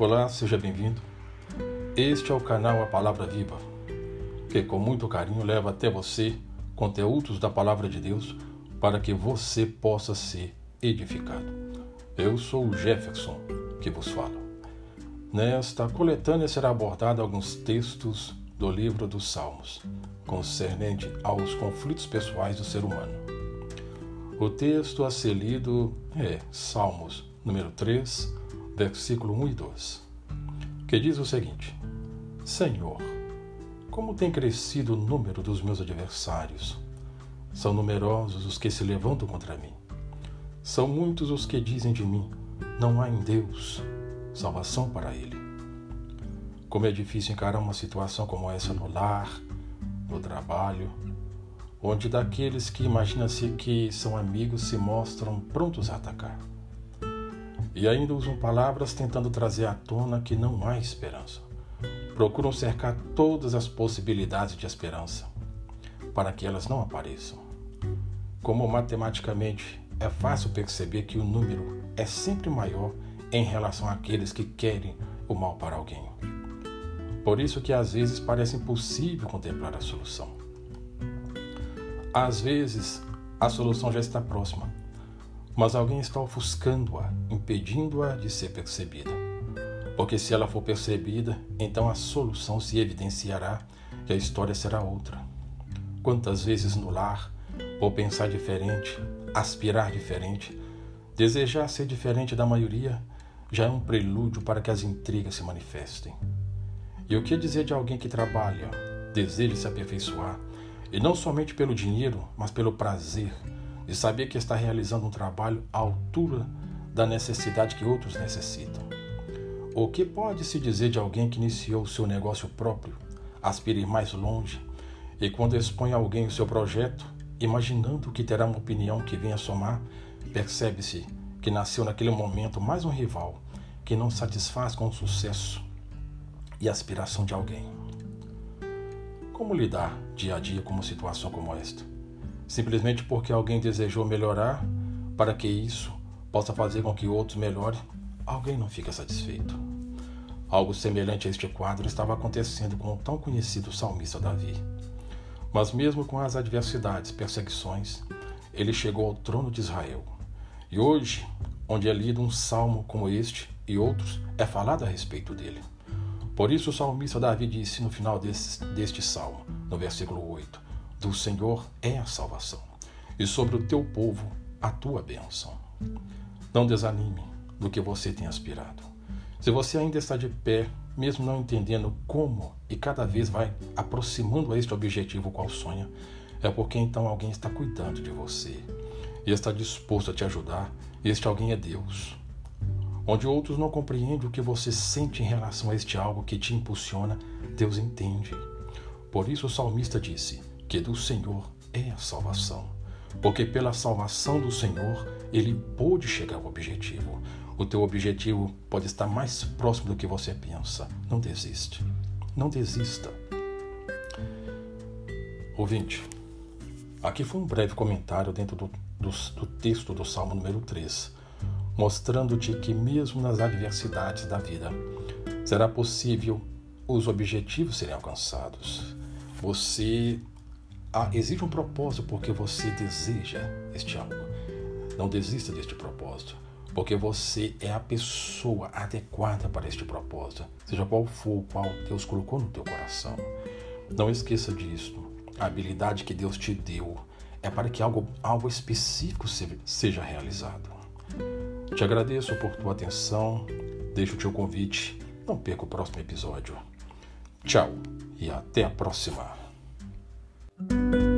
Olá, seja bem-vindo. Este é o canal A Palavra Viva, que com muito carinho leva até você conteúdos da Palavra de Deus para que você possa ser edificado. Eu sou o Jefferson que vos falo. Nesta coletânea será abordado alguns textos do livro dos Salmos, concernente aos conflitos pessoais do ser humano. O texto a ser lido é Salmos, número 3, versículo 1 e 2, que diz o seguinte: Senhor, como tem crescido o número dos meus adversários? São numerosos os que se levantam contra mim. São muitos os que dizem de mim: não há em Deus salvação para ele. Como é difícil encarar uma situação como essa no lar, no trabalho, onde daqueles que imagina-se que são amigos se mostram prontos a atacar. E ainda usam palavras tentando trazer à tona que não há esperança. Procuram cercar todas as possibilidades de esperança para que elas não apareçam. Como matematicamente é fácil perceber que o número é sempre maior em relação àqueles que querem o mal para alguém. Por isso que às vezes parece impossível contemplar a solução. Às vezes a solução já está próxima, mas alguém está ofuscando-a, impedindo-a de ser percebida. Porque se ela for percebida, então a solução se evidenciará e a história será outra. Quantas vezes no lar, ou pensar diferente, aspirar diferente, desejar ser diferente da maioria, já é um prelúdio para que as intrigas se manifestem. E o que dizer de alguém que trabalha, deseja se aperfeiçoar, e não somente pelo dinheiro, mas pelo prazer de saber que está realizando um trabalho à altura da necessidade que outros necessitam? O que pode se dizer de alguém que iniciou seu negócio próprio, aspira ir mais longe, e quando expõe a alguém o seu projeto, imaginando que terá uma opinião que venha somar, percebe-se que nasceu naquele momento mais um rival que não satisfaz com o sucesso e aspiração de alguém. Como lidar dia a dia com uma situação como esta? Simplesmente porque alguém desejou melhorar para que isso possa fazer com que outros melhorem, alguém não fica satisfeito. Algo semelhante a este quadro estava acontecendo com o tão conhecido salmista Davi. Mas mesmo com as adversidades, perseguições, ele chegou ao trono de Israel. E hoje, onde é lido um salmo como este e outros, é falado a respeito dele. Por isso o salmista Davi disse no final desse, deste salmo, no versículo 8: Do Senhor é a salvação, e sobre o teu povo a tua bênção. Não desanime do que você tem aspirado. Se você ainda está de pé mesmo não entendendo como e cada vez vai aproximando a este objetivo qual sonha, é porque então alguém está cuidando de você e está disposto a te ajudar, este alguém é Deus. Onde outros não compreendem o que você sente em relação a este algo que te impulsiona, Deus entende. Por isso o salmista disse que do Senhor é a salvação, porque pela salvação do Senhor ele pôde chegar ao objetivo. O teu objetivo pode estar mais próximo do que você pensa. Não desiste. Não desista. Ouvinte, aqui foi um breve comentário dentro do, do, do texto do Salmo número 3, mostrando-te que mesmo nas adversidades da vida, será possível os objetivos serem alcançados. Você ah, exige um propósito porque você deseja este algo. Não desista deste propósito porque você é a pessoa adequada para este propósito, seja qual for o qual Deus colocou no teu coração. Não esqueça disso. A habilidade que Deus te deu é para que algo, algo específico seja realizado. Te agradeço por tua atenção, deixo o teu convite, não perca o próximo episódio. Tchau e até a próxima. Thank you.